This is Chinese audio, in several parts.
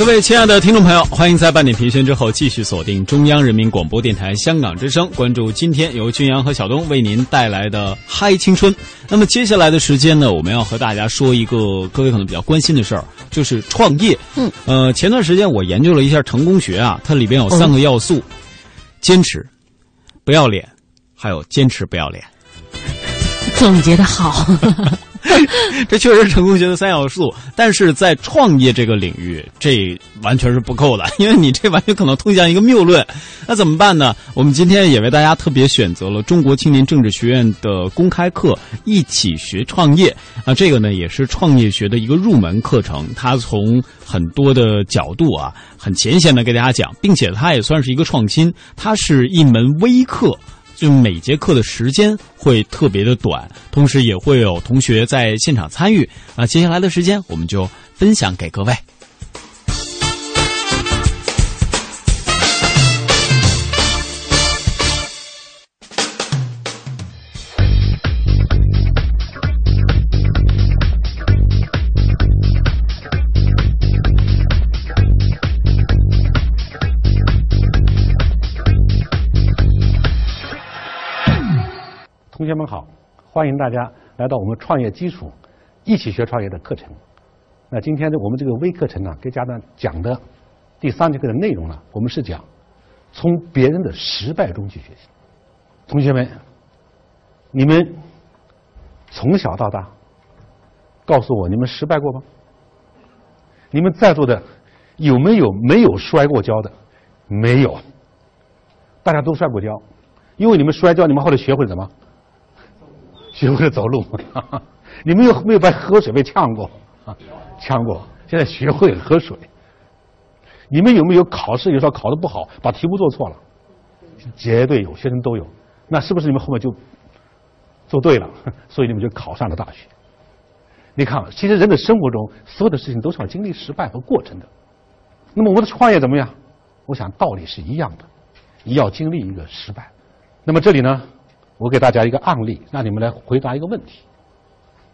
各位亲爱的听众朋友，欢迎在半点评宣之后继续锁定中央人民广播电台香港之声，关注今天由君阳和小东为您带来的嗨青春。那么接下来的时间呢，我们要和大家说一个各位可能比较关心的事儿，就是创业。嗯，呃，前段时间我研究了一下成功学啊，它里边有三个要素：坚持、不要脸，还有坚持不要脸。总结的好。这确实是成功学的三要素，但是在创业这个领域，这完全是不够的，因为你这完全可能通向一个谬论。那怎么办呢？我们今天也为大家特别选择了中国青年政治学院的公开课《一起学创业》啊，这个呢也是创业学的一个入门课程，它从很多的角度啊，很浅显的给大家讲，并且它也算是一个创新，它是一门微课。就每节课的时间会特别的短，同时也会有同学在现场参与。啊，接下来的时间我们就分享给各位。同学们好，欢迎大家来到我们创业基础一起学创业的课程。那今天的我们这个微课程呢，给家长讲的第三节课的内容呢，我们是讲从别人的失败中去学习。同学们，你们从小到大，告诉我你们失败过吗？你们在座的有没有没有摔过跤的？没有，大家都摔过跤，因为你们摔跤，你们后来学会了什么？学会了走路，你们有没有把喝水被呛过？呛过。现在学会了喝水。你们有没有考试有时候考的不好，把题目做错了？绝对有，学生都有。那是不是你们后面就做对了？所以你们就考上了大学。你看，其实人的生活中所有的事情都是要经历失败和过程的。那么我的创业怎么样？我想道理是一样的，你要经历一个失败。那么这里呢？我给大家一个案例，让你们来回答一个问题：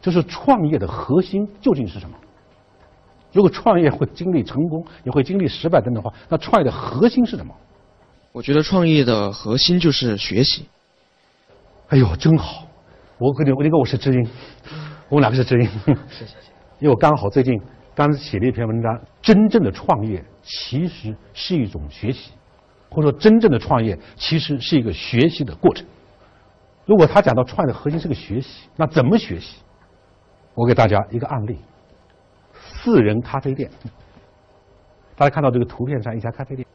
就是创业的核心究竟是什么？如果创业会经历成功，也会经历失败等等的话，那创业的核心是什么？我觉得创业的核心就是学习。哎呦，真好！我跟你，你跟我是知音，我们两个是知音。谢谢谢。因为我刚好最近刚写了一篇文章，真正的创业其实是一种学习，或者说真正的创业其实是一个学习的过程。如果他讲到创业的核心是个学习，那怎么学习？我给大家一个案例：四人咖啡店。大家看到这个图片上一家咖啡店，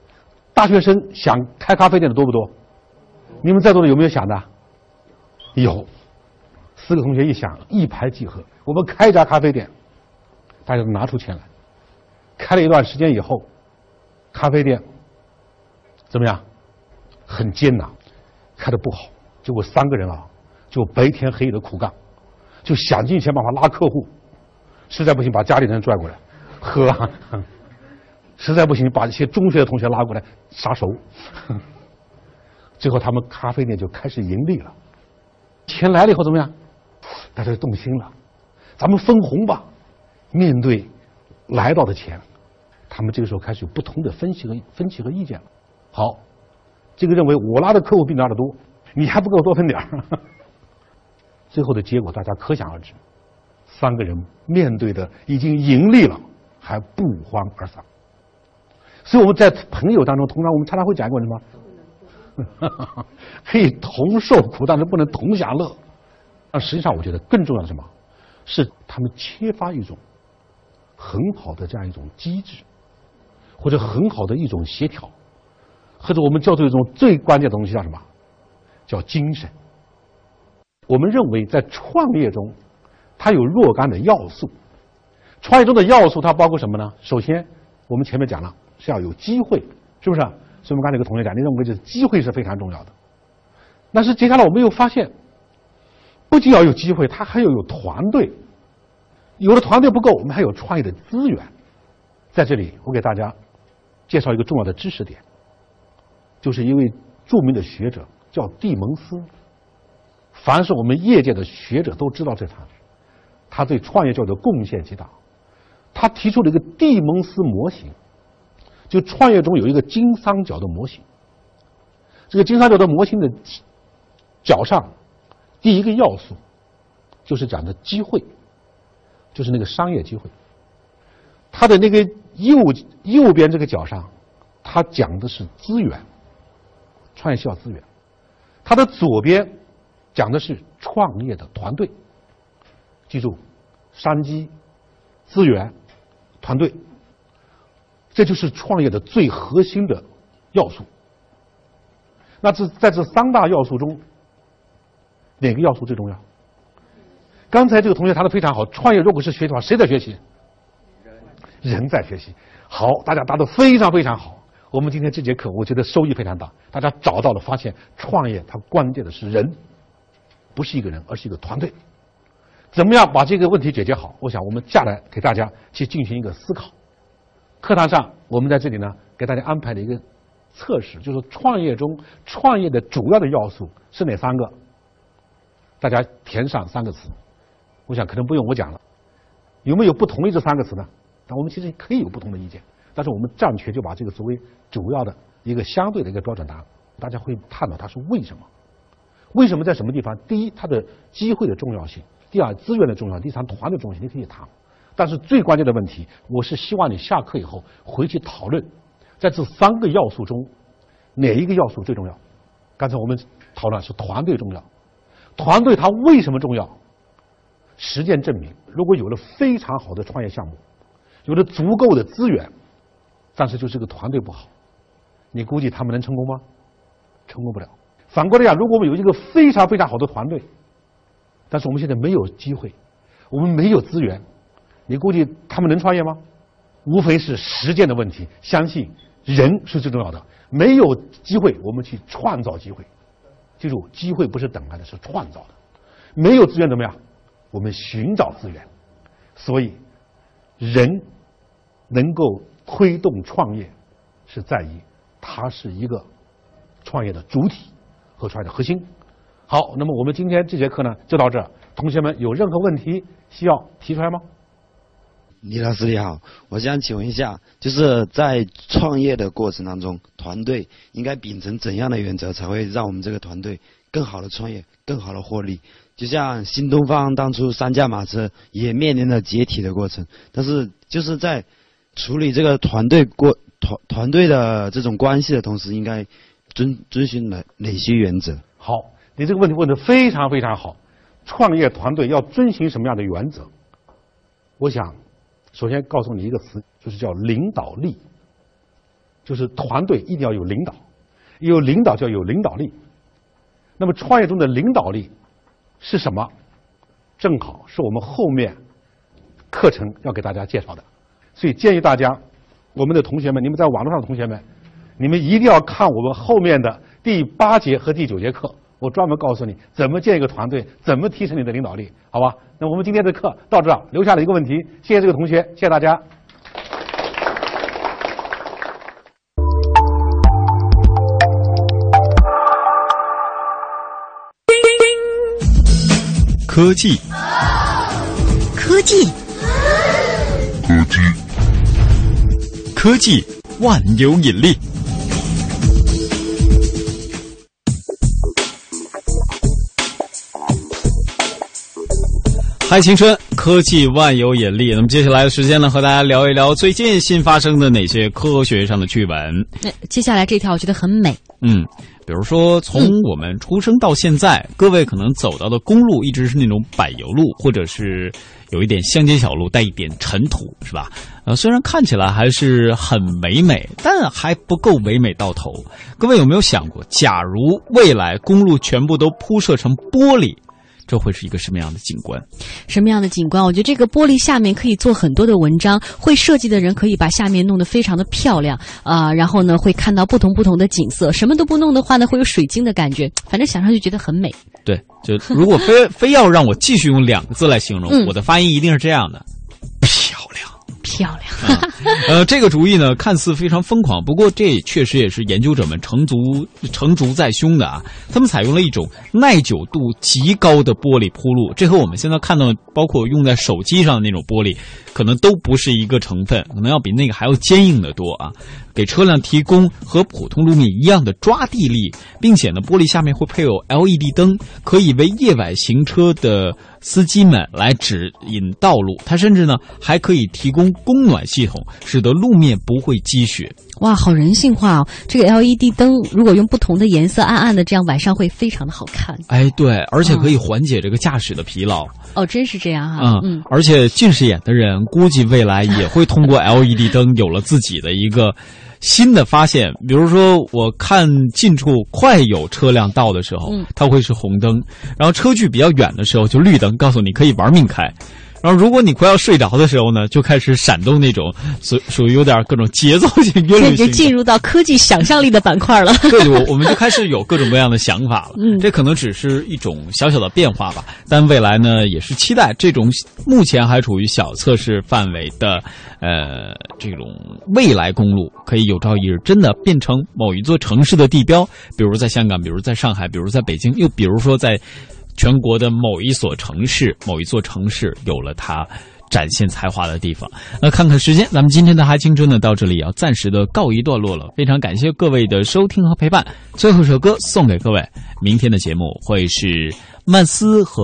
大学生想开咖啡店的多不多？你们在座的有没有想的？有，四个同学一想，一拍即合，我们开一家咖啡店。大家都拿出钱来，开了一段时间以后，咖啡店怎么样？很艰难，开的不好。结果三个人啊，就白天黑夜的苦干，就想尽一切办法拉客户，实在不行把家里人拽过来喝，实在不行把一些中学的同学拉过来杀熟，最后他们咖啡店就开始盈利了。钱来了以后怎么样？大家就动心了，咱们分红吧。面对来到的钱，他们这个时候开始有不同的分析和分歧和意见了。好，这个认为我拉的客户比你拉的多。你还不给我多分点儿，最后的结果大家可想而知。三个人面对的已经盈利了，还不欢而散。所以我们在朋友当中，通常我们常常会讲一个什么？可以同受苦，但是不能同享乐。但实际上，我觉得更重要的什么？是他们缺乏一种很好的这样一种机制，或者很好的一种协调，或者我们叫做一种最关键的东西叫什么？叫精神。我们认为在创业中，它有若干的要素。创业中的要素它包括什么呢？首先，我们前面讲了是要有机会，是不是？所以我们刚才有个同学讲，你认为这机会是非常重要的。但是接下来我们又发现，不仅要有机会，它还要有团队。有了团队不够，我们还有创业的资源。在这里，我给大家介绍一个重要的知识点，就是一位著名的学者。叫蒂蒙斯，凡是我们业界的学者都知道这他，他对创业教育的贡献极大。他提出了一个蒂蒙斯模型，就创业中有一个金三角的模型。这个金三角的模型的角上，第一个要素就是讲的机会，就是那个商业机会。它的那个右右边这个角上，它讲的是资源，创业需要资源。它的左边讲的是创业的团队。记住，商机、资源、团队，这就是创业的最核心的要素。那这在这三大要素中，哪个要素最重要？刚才这个同学答的非常好，创业如果是学习的话，谁在学习？人在学习。好，大家答的非常非常好。我们今天这节课，我觉得收益非常大。大家找到了，发现创业它关键的是人，不是一个人，而是一个团队。怎么样把这个问题解决好？我想我们下来给大家去进行一个思考。课堂上，我们在这里呢，给大家安排了一个测试，就是创业中创业的主要的要素是哪三个？大家填上三个词。我想可能不用我讲了。有没有不同意这三个词呢？但我们其实可以有不同的意见。但是我们暂且就把这个作为主要的一个相对的一个标准答案，大家会探讨它是为什么？为什么在什么地方？第一，它的机会的重要性；第二，资源的重要性；第三，团队重要性。你可以谈。但是最关键的问题，我是希望你下课以后回去讨论，在这三个要素中，哪一个要素最重要？刚才我们讨论是团队重要，团队它为什么重要？实践证明，如果有了非常好的创业项目，有了足够的资源。但是就是个团队不好，你估计他们能成功吗？成功不了。反过来讲，如果我们有一个非常非常好的团队，但是我们现在没有机会，我们没有资源，你估计他们能创业吗？无非是实践的问题。相信人是最重要的，没有机会，我们去创造机会。记住，机会不是等来的，是创造的。没有资源怎么样？我们寻找资源。所以，人能够。推动创业是在于它是一个创业的主体和创业的核心。好，那么我们今天这节课呢就到这。同学们有任何问题需要提出来吗？李老师你好，我想请问一下，就是在创业的过程当中，团队应该秉承怎样的原则，才会让我们这个团队更好的创业、更好的获利？就像新东方当初三驾马车也面临了解体的过程，但是就是在。处理这个团队过团团队的这种关系的同时，应该遵遵循哪哪些原则？好，你这个问题问的非常非常好。创业团队要遵循什么样的原则？我想首先告诉你一个词，就是叫领导力。就是团队一定要有领导，有领导就要有领导力。那么创业中的领导力是什么？正好是我们后面课程要给大家介绍的。所以建议大家，我们的同学们，你们在网络上的同学们，你们一定要看我们后面的第八节和第九节课，我专门告诉你怎么建一个团队，怎么提升你的领导力，好吧？那我们今天的课到这儿，留下了一个问题，谢谢这个同学，谢谢大家。科技，科技，科技。科技万有引力。嗨，青春！科技万有引力。那么接下来的时间呢，和大家聊一聊最近新发生的哪些科学上的趣闻。那接下来这条我觉得很美。嗯，比如说从我们出生到现在，各位可能走到的公路一直是那种柏油路，或者是。有一点乡间小路，带一点尘土，是吧？呃，虽然看起来还是很唯美，但还不够唯美到头。各位有没有想过，假如未来公路全部都铺设成玻璃？这会是一个什么样的景观？什么样的景观？我觉得这个玻璃下面可以做很多的文章，会设计的人可以把下面弄得非常的漂亮啊，然后呢会看到不同不同的景色。什么都不弄的话呢，会有水晶的感觉，反正想上去觉得很美。对，就如果非非要让我继续用两个字来形容，我的发音一定是这样的：漂亮。呃，这个主意呢，看似非常疯狂，不过这确实也是研究者们成竹成竹在胸的啊。他们采用了一种耐久度极高的玻璃铺路，这和我们现在看到包括用在手机上的那种玻璃，可能都不是一个成分，可能要比那个还要坚硬的多啊。给车辆提供和普通路面一样的抓地力，并且呢，玻璃下面会配有 LED 灯，可以为夜晚行车的司机们来指引道路。它甚至呢还可以提供供暖系统，使得路面不会积雪。哇，好人性化哦！这个 LED 灯如果用不同的颜色，暗暗的，这样晚上会非常的好看。哎，对，而且可以缓解这个驾驶的疲劳。哦，真是这样哈。嗯嗯，而且近视眼的人估计未来也会通过 LED 灯有了自己的一个新的发现。比如说，我看近处快有车辆到的时候，它会是红灯；然后车距比较远的时候就绿灯，告诉你可以玩命开。然后，如果你快要睡着的时候呢，就开始闪动那种属属于有点各种节奏性、韵律性，就进入到科技想象力的板块了。对，我我们就开始有各种各样的想法了。嗯，这可能只是一种小小的变化吧。但未来呢，也是期待这种目前还处于小测试范围的，呃，这种未来公路可以有朝一日真的变成某一座城市的地标，比如在香港，比如在上海，比如在北京，又比如说在。全国的某一所城市，某一座城市有了它展现才华的地方。那看看时间，咱们今天的哈青春呢，到这里要暂时的告一段落了。非常感谢各位的收听和陪伴。最后一首歌送给各位，明天的节目会是曼斯和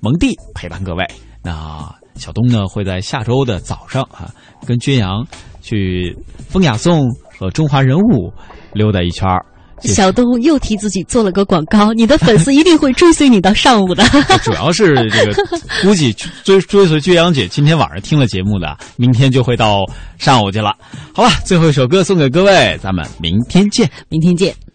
蒙蒂陪伴各位。那小东呢会在下周的早上啊，跟君阳去风雅颂和中华人物溜达一圈儿。小东又替自己做了个广告，你的粉丝一定会追随你到上午的。主要是这个，估计追追随娟阳姐今天晚上听了节目的，明天就会到上午去了。好了，最后一首歌送给各位，咱们明天见，明天见。